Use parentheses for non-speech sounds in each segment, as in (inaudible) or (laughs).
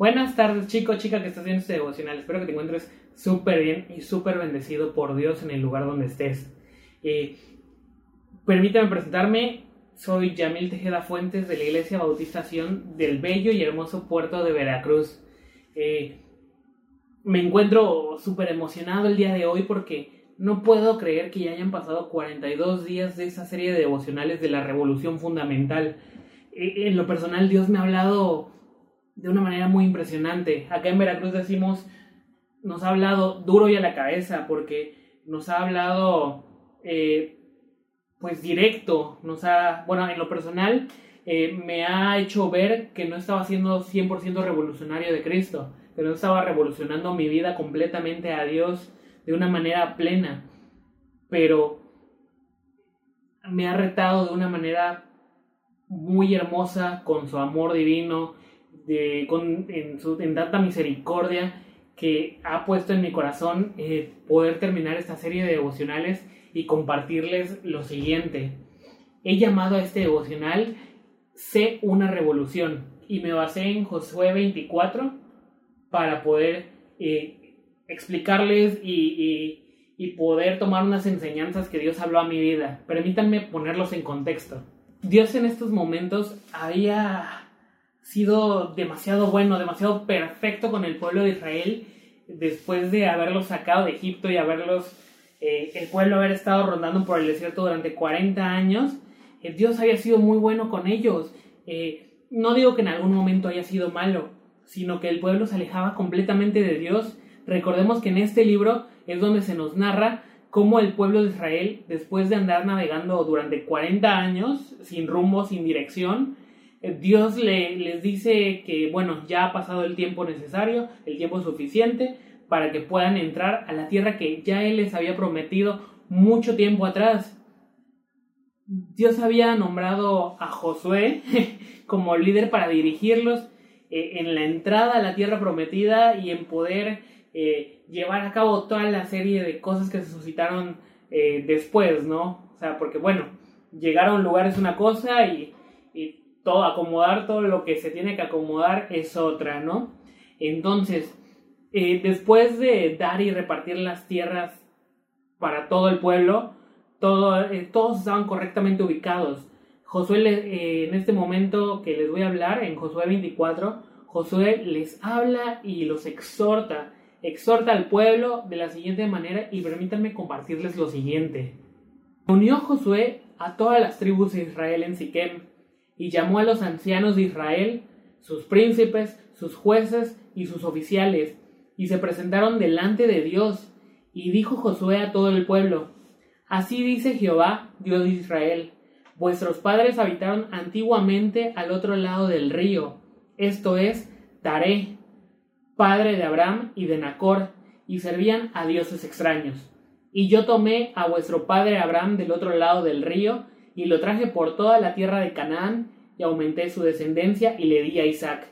Buenas tardes, chico, chica que estás viendo este devocional. Espero que te encuentres súper bien y súper bendecido por Dios en el lugar donde estés. Eh, permítame presentarme. Soy Yamil Tejeda Fuentes de la Iglesia Bautización del bello y hermoso puerto de Veracruz. Eh, me encuentro súper emocionado el día de hoy porque no puedo creer que ya hayan pasado 42 días de esa serie de devocionales de la Revolución Fundamental. Eh, en lo personal, Dios me ha hablado de una manera muy impresionante. Acá en Veracruz decimos, nos ha hablado duro y a la cabeza porque nos ha hablado eh, pues directo, nos ha, bueno, en lo personal eh, me ha hecho ver que no estaba siendo 100% revolucionario de Cristo, que no estaba revolucionando mi vida completamente a Dios de una manera plena, pero me ha retado de una manera muy hermosa con su amor divino, de, con, en, su, en tanta misericordia que ha puesto en mi corazón eh, poder terminar esta serie de devocionales y compartirles lo siguiente. He llamado a este devocional Sé una revolución y me basé en Josué 24 para poder eh, explicarles y, y, poder tomar unas enseñanzas que Dios habló a mi vida. Permítanme ponerlos en contexto. Dios en estos momentos había sido demasiado bueno, demasiado perfecto con el pueblo de Israel después de haberlos sacado de Egipto y haberlos, eh, el pueblo haber estado rondando por el desierto durante 40 años, eh, Dios había sido muy bueno con ellos. Eh, no digo que en algún momento haya sido malo, sino que el pueblo se alejaba completamente de Dios. Recordemos que en este libro es donde se nos narra cómo el pueblo de Israel, después de andar navegando durante 40 años, sin rumbo, sin dirección, Dios le, les dice que, bueno, ya ha pasado el tiempo necesario, el tiempo suficiente para que puedan entrar a la tierra que ya Él les había prometido mucho tiempo atrás. Dios había nombrado a Josué (laughs) como líder para dirigirlos eh, en la entrada a la tierra prometida y en poder eh, llevar a cabo toda la serie de cosas que se suscitaron eh, después, ¿no? O sea, porque bueno, llegar a una cosa y todo, acomodar todo lo que se tiene que acomodar es otra, ¿no? Entonces, eh, después de dar y repartir las tierras para todo el pueblo, todo, eh, todos estaban correctamente ubicados. Josué, eh, en este momento que les voy a hablar, en Josué 24, Josué les habla y los exhorta, exhorta al pueblo de la siguiente manera y permítanme compartirles lo siguiente. Unió Josué a todas las tribus de Israel en Siquem y llamó a los ancianos de Israel, sus príncipes, sus jueces y sus oficiales, y se presentaron delante de Dios, y dijo Josué a todo el pueblo, Así dice Jehová, Dios de Israel, vuestros padres habitaron antiguamente al otro lado del río, esto es, Taré, padre de Abraham y de Nacor, y servían a dioses extraños. Y yo tomé a vuestro padre Abraham del otro lado del río, y lo traje por toda la tierra de Canaán, y aumenté su descendencia y le di a Isaac.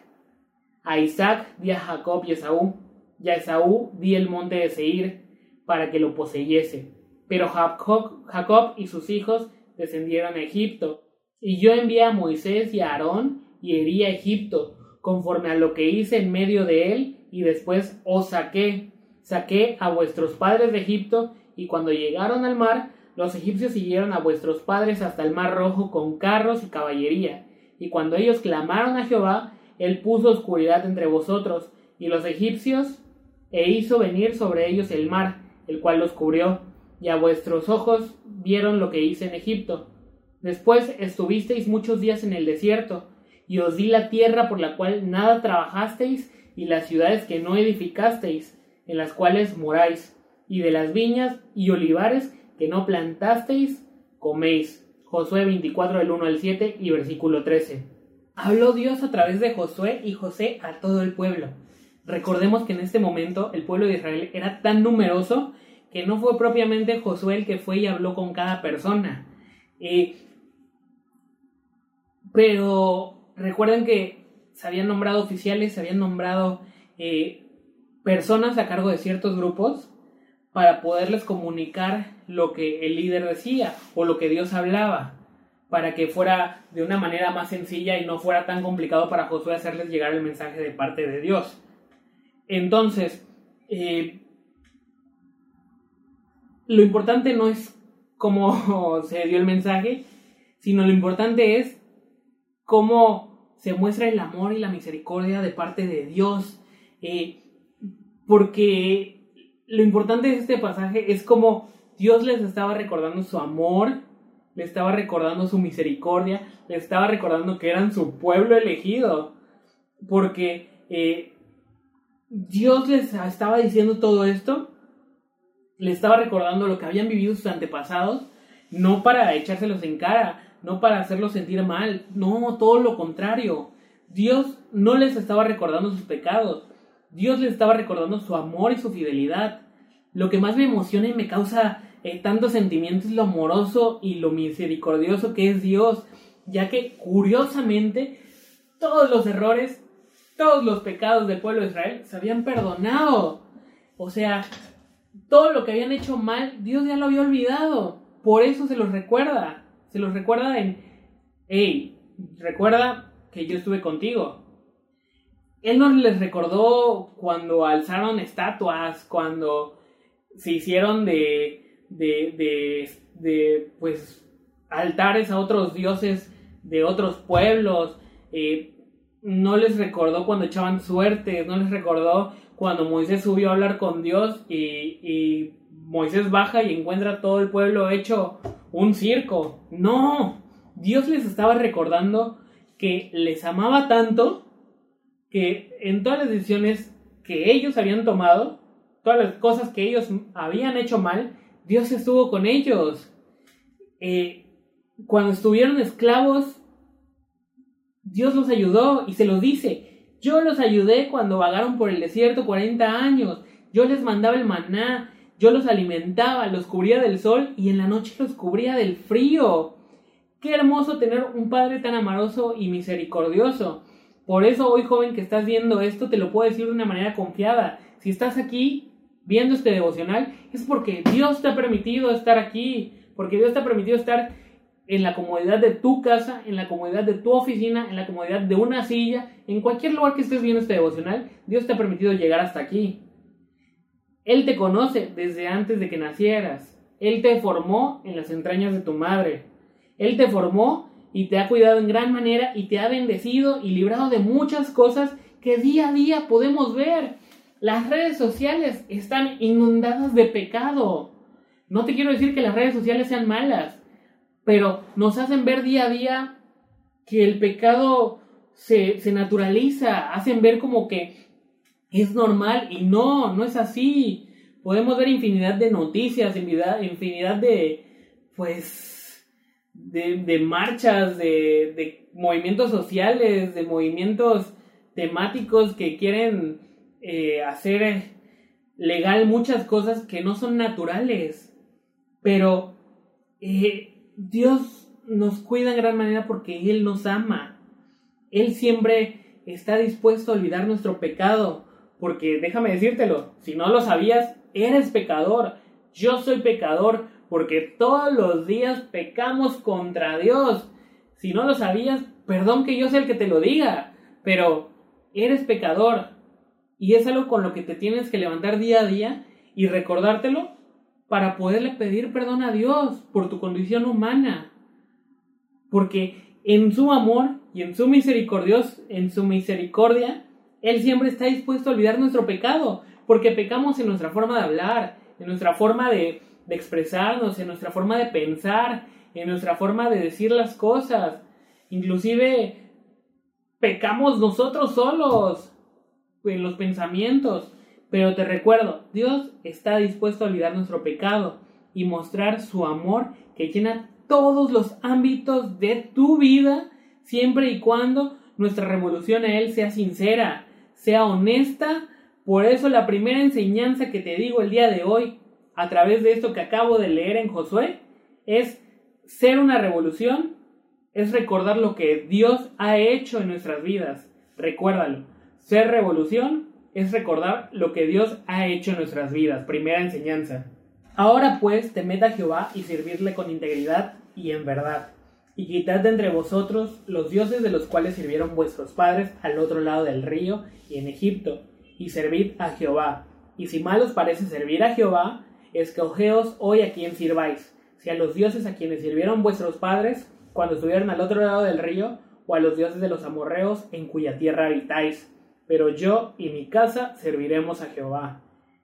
A Isaac di a Jacob y Esaú, y a Esaú di el monte de Seir, para que lo poseyese. Pero Jacob, y sus hijos descendieron a Egipto, y yo envié a Moisés y a Aarón, y herí a Egipto, conforme a lo que hice en medio de él, y después os saqué. Saqué a vuestros padres de Egipto, y cuando llegaron al mar, los egipcios siguieron a vuestros padres hasta el mar rojo con carros y caballería, y cuando ellos clamaron a Jehová, él puso oscuridad entre vosotros y los egipcios, e hizo venir sobre ellos el mar, el cual los cubrió, y a vuestros ojos vieron lo que hice en Egipto. Después estuvisteis muchos días en el desierto, y os di la tierra por la cual nada trabajasteis, y las ciudades que no edificasteis, en las cuales moráis, y de las viñas y olivares que no plantasteis, coméis. Josué 24 del 1 al 7 y versículo 13. Habló Dios a través de Josué y José a todo el pueblo. Recordemos que en este momento el pueblo de Israel era tan numeroso que no fue propiamente Josué el que fue y habló con cada persona. Eh, pero recuerden que se habían nombrado oficiales, se habían nombrado eh, personas a cargo de ciertos grupos para poderles comunicar lo que el líder decía o lo que Dios hablaba. para que fuera de una manera más sencilla y no fuera tan complicado para Josué hacerles llegar el mensaje de parte de Dios. Entonces, eh, lo importante no es cómo (laughs) se dio el mensaje, sino lo importante es cómo se muestra el amor y la misericordia de parte de Dios. Eh, porque lo importante de este pasaje es cómo Dios les estaba recordando su amor, le estaba recordando su misericordia, le estaba recordando que eran su pueblo elegido. Porque eh, Dios les estaba diciendo todo esto le estaba recordando lo que habían vivido sus antepasados, no para echárselos en cara, no para hacerlos sentir mal, no, todo lo contrario. Dios no les estaba recordando sus pecados, Dios les estaba recordando su amor y su fidelidad. Lo que más me emociona y me causa eh, tantos sentimientos es lo amoroso y lo misericordioso que es Dios, ya que curiosamente todos los errores, todos los pecados del pueblo de Israel se habían perdonado. O sea, todo lo que habían hecho mal, Dios ya lo había olvidado. Por eso se los recuerda. Se los recuerda en, hey, recuerda que yo estuve contigo. Él no les recordó cuando alzaron estatuas, cuando se hicieron de, de, de, de pues, altares a otros dioses de otros pueblos. Eh, no les recordó cuando echaban suerte, no les recordó cuando Moisés subió a hablar con Dios y, Moisés baja y encuentra todo el pueblo hecho un circo. No, Dios les estaba recordando que les amaba tanto que en todas las decisiones que ellos habían tomado, todas las cosas que ellos habían hecho mal, Dios estuvo con ellos. Eh, cuando estuvieron esclavos, Dios los ayudó y se los dice. Yo los ayudé cuando vagaron por el desierto 40 años. Yo les mandaba el maná, yo los alimentaba, los cubría del sol y en la noche los cubría del frío. Qué hermoso tener un Padre tan amoroso y misericordioso. Por eso hoy joven que estás viendo esto te lo puedo decir de una manera confiada. Si estás aquí viendo este devocional es porque Dios te ha permitido estar aquí, porque Dios te ha permitido estar en la comodidad de tu casa, en la comodidad de tu oficina, en la comodidad de una silla, en cualquier lugar que estés viendo este devocional, Dios te ha permitido llegar hasta aquí. Él te conoce desde antes de que nacieras. Él te formó en las entrañas de tu madre. Él te formó y te ha cuidado en gran manera y te ha bendecido y librado de muchas cosas que día a día podemos ver. Las redes sociales están inundadas de pecado. No te quiero decir que las redes sociales sean malas, pero nos hacen ver día a día que el pecado se, naturaliza, hacen ver como que es normal y no, no es así. Podemos ver infinidad de noticias, infinidad, infinidad de, pues, de, marchas, de, movimientos sociales, de movimientos temáticos que quieren eh, hacer legal muchas cosas que no son naturales. Pero eh, Dios nos cuida en gran manera porque Él nos ama. Él siempre está dispuesto a olvidar nuestro pecado. Porque déjame decírtelo, si no lo sabías, eres pecador. Yo soy pecador porque todos los días pecamos contra Dios. Si no lo sabías, perdón que yo sea el que te lo diga, pero eres pecador. Y es algo con lo que te tienes que levantar día a día y recordártelo para poderle pedir perdón a Dios por tu condición humana. Porque en su amor y en su misericordia, en su misericordia, Él siempre está dispuesto a olvidar nuestro pecado, porque pecamos en nuestra forma de hablar, en nuestra forma de, de expresarnos, en nuestra forma de pensar, en nuestra forma de decir las cosas. Inclusive pecamos nosotros solos en los pensamientos. Pero te recuerdo, Dios está dispuesto a olvidar nuestro pecado y mostrar su amor que llena todos los ámbitos de tu vida, siempre y cuando nuestra revolución a Él sea sincera, sea honesta. Por eso la primera enseñanza que te digo el día de hoy, a través de esto que acabo de leer en Josué, es ser una revolución, es recordar lo que Dios ha hecho en nuestras vidas. Recuérdalo. Ser revolución es recordar lo que Dios ha hecho en nuestras vidas. Primera enseñanza. Ahora pues temed a Jehová y servirle con integridad y en verdad, y quitad de entre vosotros los dioses de los cuales sirvieron vuestros padres al otro lado del río y en Egipto, y servid a Jehová. Y si mal os parece servir a Jehová, escogeos hoy a quien sirváis, si a los dioses a quienes sirvieron vuestros padres cuando estuvieron al otro lado del río, o a los dioses de los amorreos en cuya tierra habitáis. Pero yo y mi casa serviremos a Jehová.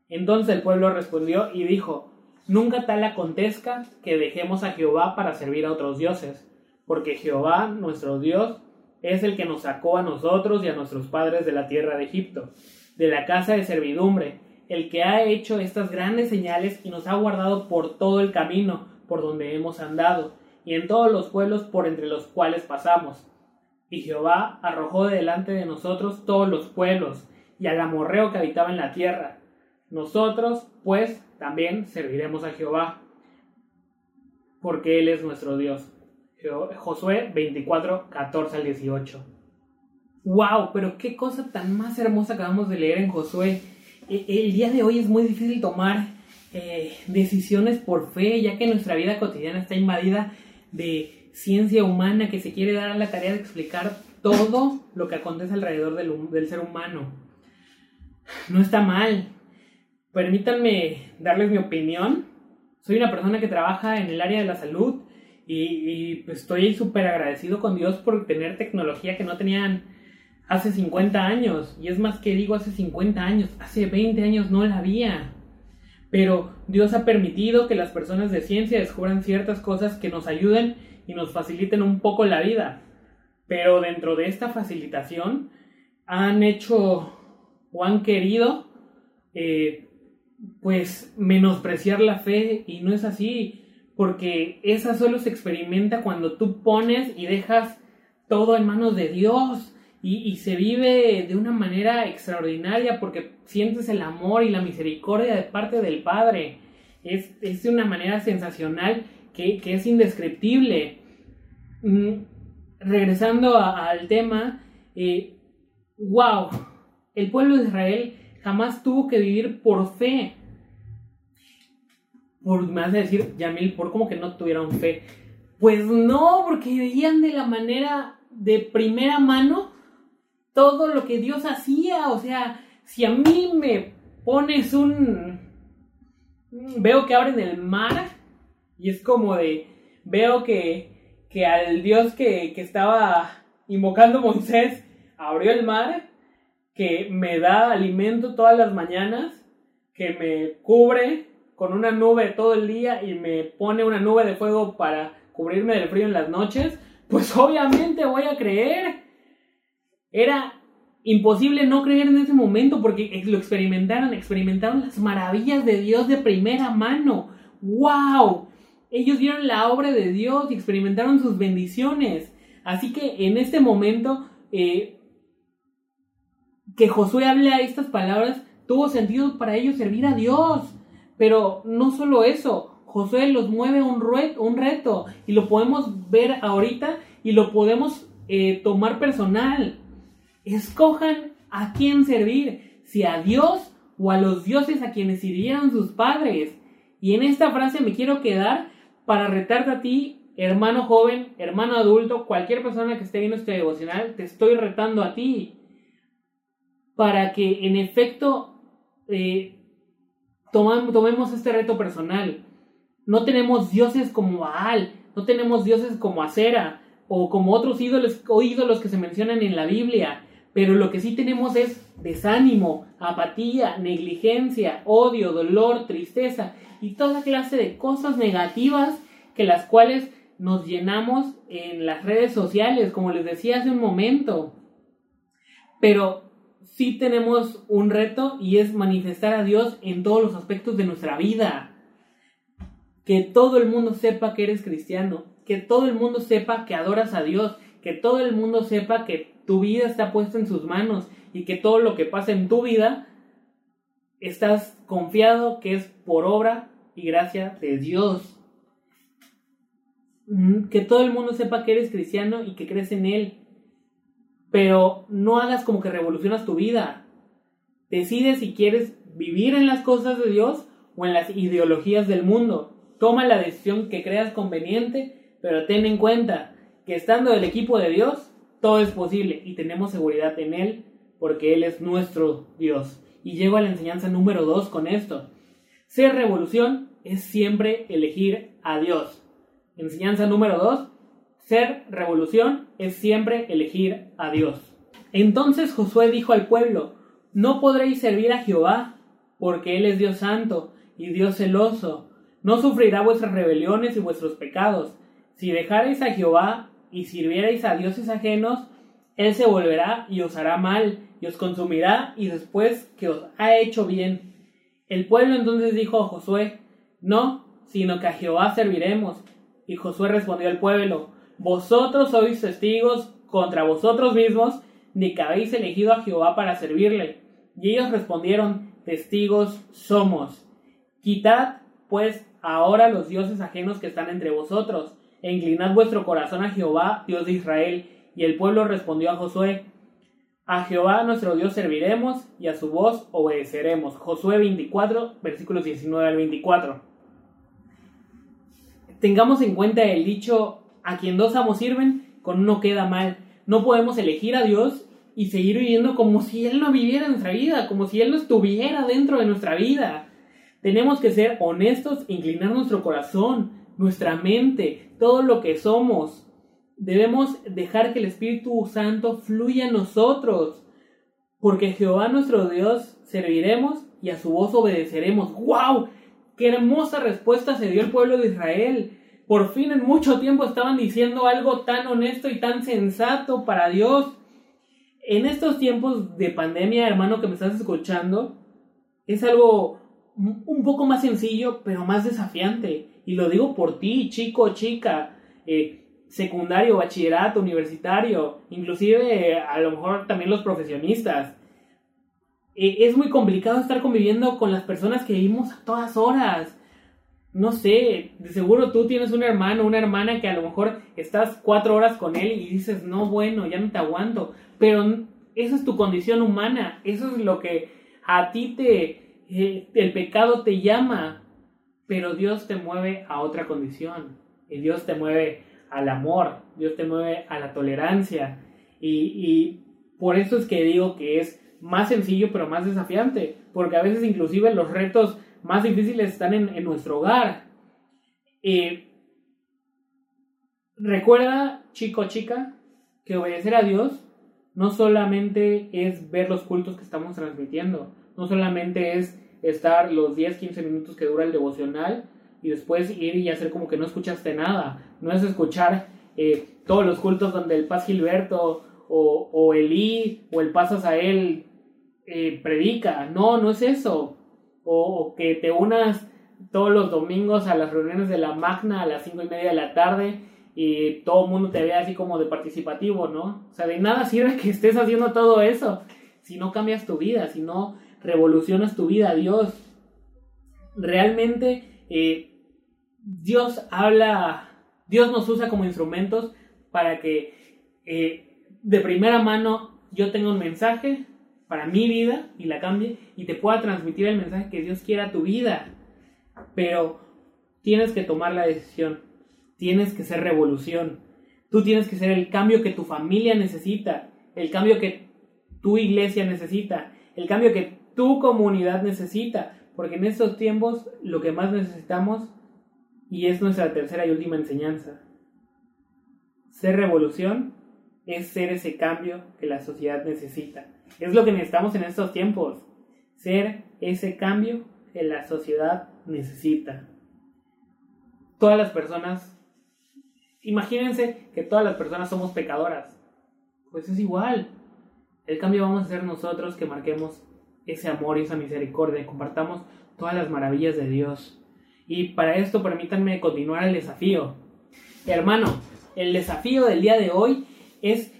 Entonces el pueblo respondió y dijo, Nunca tal acontezca que dejemos a Jehová para servir a otros dioses, porque Jehová, nuestro Dios, es el que nos sacó a nosotros y a nuestros padres de la tierra de Egipto, de la casa de servidumbre, el que ha hecho estas grandes señales y nos ha guardado por todo el camino por donde hemos andado, y en todos los pueblos por entre los cuales pasamos. Y Jehová arrojó delante de nosotros todos los pueblos, y al amorreo que habitaba en la tierra. Nosotros, pues, también serviremos a Jehová, porque Él es nuestro Dios. Josué 24, 14 al 18. ¡Wow! Pero qué cosa tan más hermosa acabamos de leer en Josué. E, el día de hoy es muy difícil tomar eh, decisiones por fe, ya que nuestra vida cotidiana está invadida de ciencia humana que se quiere dar a la tarea de explicar todo lo que acontece alrededor del, ser humano. No está mal. Permítanme darles mi opinión. Soy una persona que trabaja en el área de la salud y, pues estoy súper agradecido con Dios por tener tecnología que no tenían hace 50 años. Y es más que digo hace 50 años, hace 20 años no la había. Pero Dios ha permitido que las personas de ciencia descubran ciertas cosas que nos ayuden y nos faciliten un poco la vida. Pero dentro de esta facilitación han hecho o han querido eh, pues menospreciar la fe y no es así porque esa solo se experimenta cuando tú pones y dejas todo en manos de Dios y, se vive de una manera extraordinaria porque sientes el amor y la misericordia de parte del Padre. Es, de una manera sensacional que, es indescriptible. Mm, regresando al tema, eh, wow, el pueblo de Israel jamás tuvo que vivir por fe por, me vas a decir, Yamil, por como que no tuvieron fe. Pues no, porque veían de la manera de primera mano todo lo que Dios hacía. O sea, si a mí me pones un... Veo que abren el mar y es como de... Veo que, que al Dios que, que estaba invocando Moisés abrió el mar, que me da alimento todas las mañanas, que me cubre, con una nube todo el día y me pone una nube de fuego para cubrirme del frío en las noches, pues obviamente voy a creer. Era imposible no creer en ese momento porque lo experimentaron, experimentaron las maravillas de Dios de primera mano. ¡Wow! Ellos vieron la obra de Dios y experimentaron sus bendiciones. Así que en este momento eh, que Josué hable estas palabras, tuvo sentido para ellos servir a Dios. Pero no solo eso, Josué los mueve un, un reto y lo podemos ver ahorita y lo podemos eh, tomar personal. Escojan a quién servir, si a Dios o a los dioses a quienes sirvieron sus padres. Y en esta frase me quiero quedar para retarte a ti, hermano joven, hermano adulto, cualquier persona que esté viendo este devocional, te estoy retando a ti. Para que en efecto eh, tomemos este reto personal. No tenemos dioses como Baal, no tenemos dioses como Acera o como otros ídolos o ídolos que se mencionan en la Biblia, pero lo que sí tenemos es desánimo, apatía, negligencia, odio, dolor, tristeza y toda clase de cosas negativas que las cuales nos llenamos en las redes sociales, como les decía hace un momento. Pero sí tenemos un reto y es manifestar a Dios en todos los aspectos de nuestra vida. Que todo el mundo sepa que eres cristiano, que todo el mundo sepa que adoras a Dios, que todo el mundo sepa que tu vida está puesta en sus manos y que todo lo que pasa en tu vida estás confiado que es por obra y gracia de Dios. Mm, que todo el mundo sepa que eres cristiano y que crees en Él pero no hagas como que revolucionas tu vida. Decide si quieres vivir en las cosas de Dios o en las ideologías del mundo. Toma la decisión que creas conveniente, pero ten en cuenta que estando del equipo de Dios, todo es posible y tenemos seguridad en Él porque Él es nuestro Dios. Y llego a la enseñanza número 2 con esto. Ser revolución es siempre elegir a Dios. Enseñanza número 2. Ser revolución es siempre elegir a Dios. Entonces Josué dijo al pueblo, no podréis servir a Jehová, porque Él es Dios santo y Dios celoso. No sufrirá vuestras rebeliones y vuestros pecados. Si dejareis a Jehová y sirvierais a dioses ajenos, Él se volverá y os hará mal, y os consumirá, y después que os ha hecho bien. El pueblo entonces dijo a Josué, No, sino que a Jehová serviremos. Y Josué respondió al pueblo, Vosotros sois testigos contra vosotros mismos de que habéis elegido a Jehová para servirle. Y ellos respondieron, Testigos somos. Quitad, pues, ahora los dioses ajenos que están entre vosotros, e inclinad vuestro corazón a Jehová, Dios de Israel. Y el pueblo respondió a Josué, a Jehová nuestro Dios serviremos y a su voz obedeceremos. Josué 24, versículos 19 al 24. Tengamos en cuenta el dicho, a quien dos amos sirven, con uno queda mal. No podemos elegir a Dios y seguir viviendo como si Él no viviera en nuestra vida, como si Él no estuviera dentro de nuestra vida. Tenemos que ser honestos, inclinar nuestro corazón, nuestra mente, todo lo que somos. Debemos dejar que el Espíritu Santo fluya en nosotros, porque Jehová nuestro Dios serviremos y a su voz obedeceremos. ¡Wow! ¡Qué hermosa respuesta se dio el pueblo de Israel! Por fin en mucho tiempo estaban diciendo algo tan honesto y tan sensato para Dios. En estos tiempos de pandemia, hermano, que me estás escuchando, es algo un poco más sencillo, pero más desafiante. Y lo digo por ti, chico, chica, eh, secundario, bachillerato, universitario, inclusive eh, a lo mejor también los profesionistas. Eh, es muy complicado estar conviviendo con las personas que vivimos a todas horas. No sé, de seguro tú tienes un hermano, una hermana que a lo mejor estás cuatro horas con él y dices, no, bueno, ya no te aguanto. Pero esa es tu condición humana, eso es lo que a ti te, el pecado te llama, pero Dios te mueve a otra condición. Y Dios te mueve al amor, Dios te mueve a la tolerancia. Y, por eso es que digo que es más sencillo pero más desafiante, porque a veces inclusive los retos más difíciles están en, nuestro hogar. recuerda, chico chica, que obedecer a Dios no solamente es ver los cultos que estamos transmitiendo, no solamente es estar los 10, 15 minutos que dura el devocional y después ir y hacer como que no escuchaste nada. No es escuchar eh, todos los cultos donde el Paz Gilberto o, o Elí o el Paz Asael eh, predica. No, no es eso. O, que te unas todos los domingos a las reuniones de la Magna a las 5 y media de la tarde y todo el mundo te ve así como de participativo, ¿no? O sea, de nada sirve (laughs) que estés haciendo todo eso si no cambias tu vida, si no revolucionas tu vida, Dios. Realmente eh, Dios habla, Dios nos usa como instrumentos para que eh, de primera mano yo tenga un mensaje para mi vida y la cambie y te pueda transmitir el mensaje que Dios quiera a tu vida. Pero tienes que tomar la decisión, tienes que ser revolución, tú tienes que ser el cambio que tu familia necesita, el cambio que tu iglesia necesita, el cambio que tu comunidad necesita, porque en estos tiempos lo que más necesitamos, y es nuestra tercera y última enseñanza, ser revolución es ser ese cambio que la sociedad necesita. Es lo que necesitamos en estos tiempos, ser ese cambio que la sociedad necesita. Todas las personas, imagínense que todas las personas somos pecadoras, pues es igual. El cambio vamos a ser nosotros que marquemos ese amor y esa misericordia, compartamos todas las maravillas de Dios. Y para esto permítanme continuar el desafío. Hermano, el desafío del día de hoy es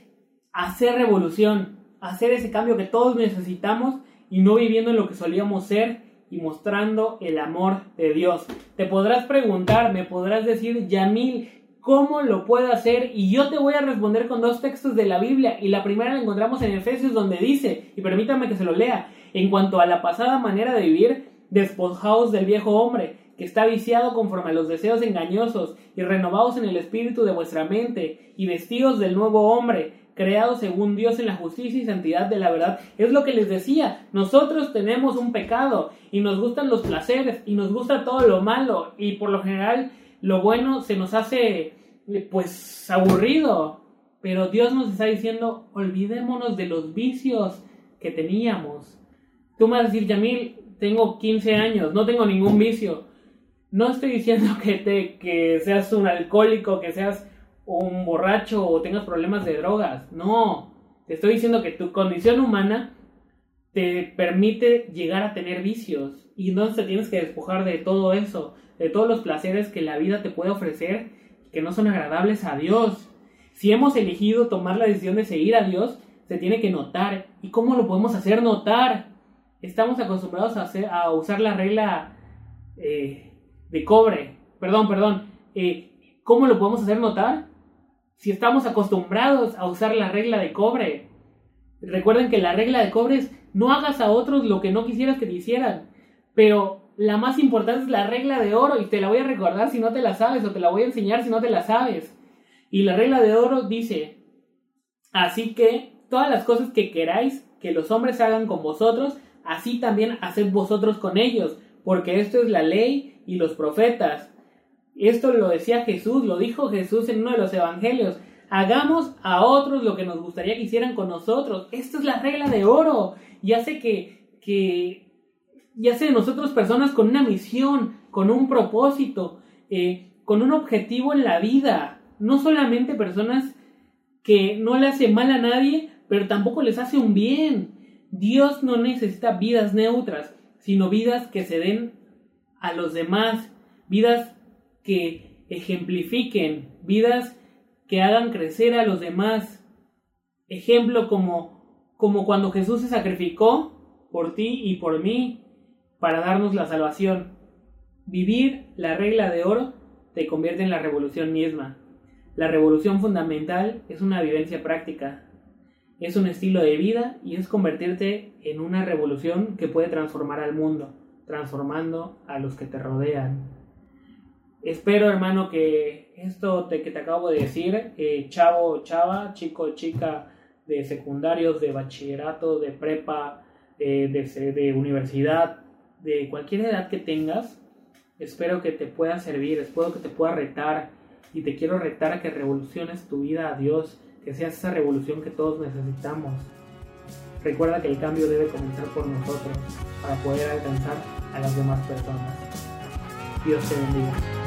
hacer revolución, hacer ese cambio que todos necesitamos y no viviendo en lo que solíamos ser y mostrando el amor de Dios. Te podrás preguntar, me podrás decir, Yamil, ¿cómo lo puedo hacer? Y yo te voy a responder con dos textos de la Biblia. Y la primera la encontramos en Efesios donde dice, y permítame que se lo lea, en cuanto a la pasada manera de vivir, despojaos del viejo hombre, que está viciado conforme a los deseos engañosos, y renovados en el espíritu de vuestra mente, y vestidos del nuevo hombre, creado según Dios en la justicia y santidad de la verdad. Es lo que les decía, nosotros tenemos un pecado, y nos gustan los placeres, y nos gusta todo lo malo, y por lo general lo bueno se nos hace pues aburrido. Pero Dios nos está diciendo, olvidémonos de los vicios que teníamos. Tú me vas a decir, Yamil, tengo 15 años, no tengo ningún vicio. No estoy diciendo (laughs) que, te, que seas un alcohólico, que seas un borracho o tengas problemas de drogas. No, te estoy diciendo que tu condición humana te permite llegar a tener vicios y entonces te tienes que despojar de todo eso, de todos los placeres que la vida te puede ofrecer que no son agradables a Dios. Si hemos elegido tomar la decisión de seguir a Dios, se tiene que notar. ¿Y cómo lo podemos hacer notar? Estamos acostumbrados a, usar la regla eh, de cobre. Perdón, perdón. Eh, ¿Cómo lo podemos hacer notar? Si estamos acostumbrados a usar la regla de cobre. Recuerden que la regla de cobre es no hagas a otros lo que no quisieras que te hicieran. Pero la más importante es la regla de oro y te la voy a recordar si no te la sabes o te la voy a enseñar si no te la sabes. Y la regla de oro dice, así que todas las cosas que queráis que los hombres hagan con vosotros, así también haced vosotros con ellos, porque esto es la ley y los profetas. Esto lo decía Jesús, lo dijo Jesús en uno de los evangelios. Hagamos a otros lo que nos gustaría que hicieran con nosotros. Esto es la regla de oro y hace que, que y hace de nosotros personas con una misión, con un propósito, eh, con un objetivo en la vida. No solamente personas que no le hacen mal a nadie, pero tampoco les hace un bien. Dios no necesita vidas neutras, sino vidas que se den a los demás, vidas que ejemplifiquen, vidas que hagan crecer a los demás. Ejemplo como, como cuando Jesús se sacrificó por ti y por mí, para darnos la salvación. Vivir la regla de oro te convierte en la revolución misma. La revolución fundamental es una vivencia práctica, es un estilo de vida y es convertirte en una revolución que puede transformar al mundo, transformando a los que te rodean. Espero, hermano, que esto que te acabo de decir, eh, chavo, chava, chico, chica de secundarios, de bachillerato, de prepa, de, de universidad, de cualquier edad que tengas, espero que te pueda servir, espero que te pueda retar y te quiero retar a que revoluciones tu vida a Dios, que seas esa revolución que todos necesitamos. Recuerda que el cambio debe comenzar por nosotros para poder alcanzar a las demás personas. Dios te bendiga.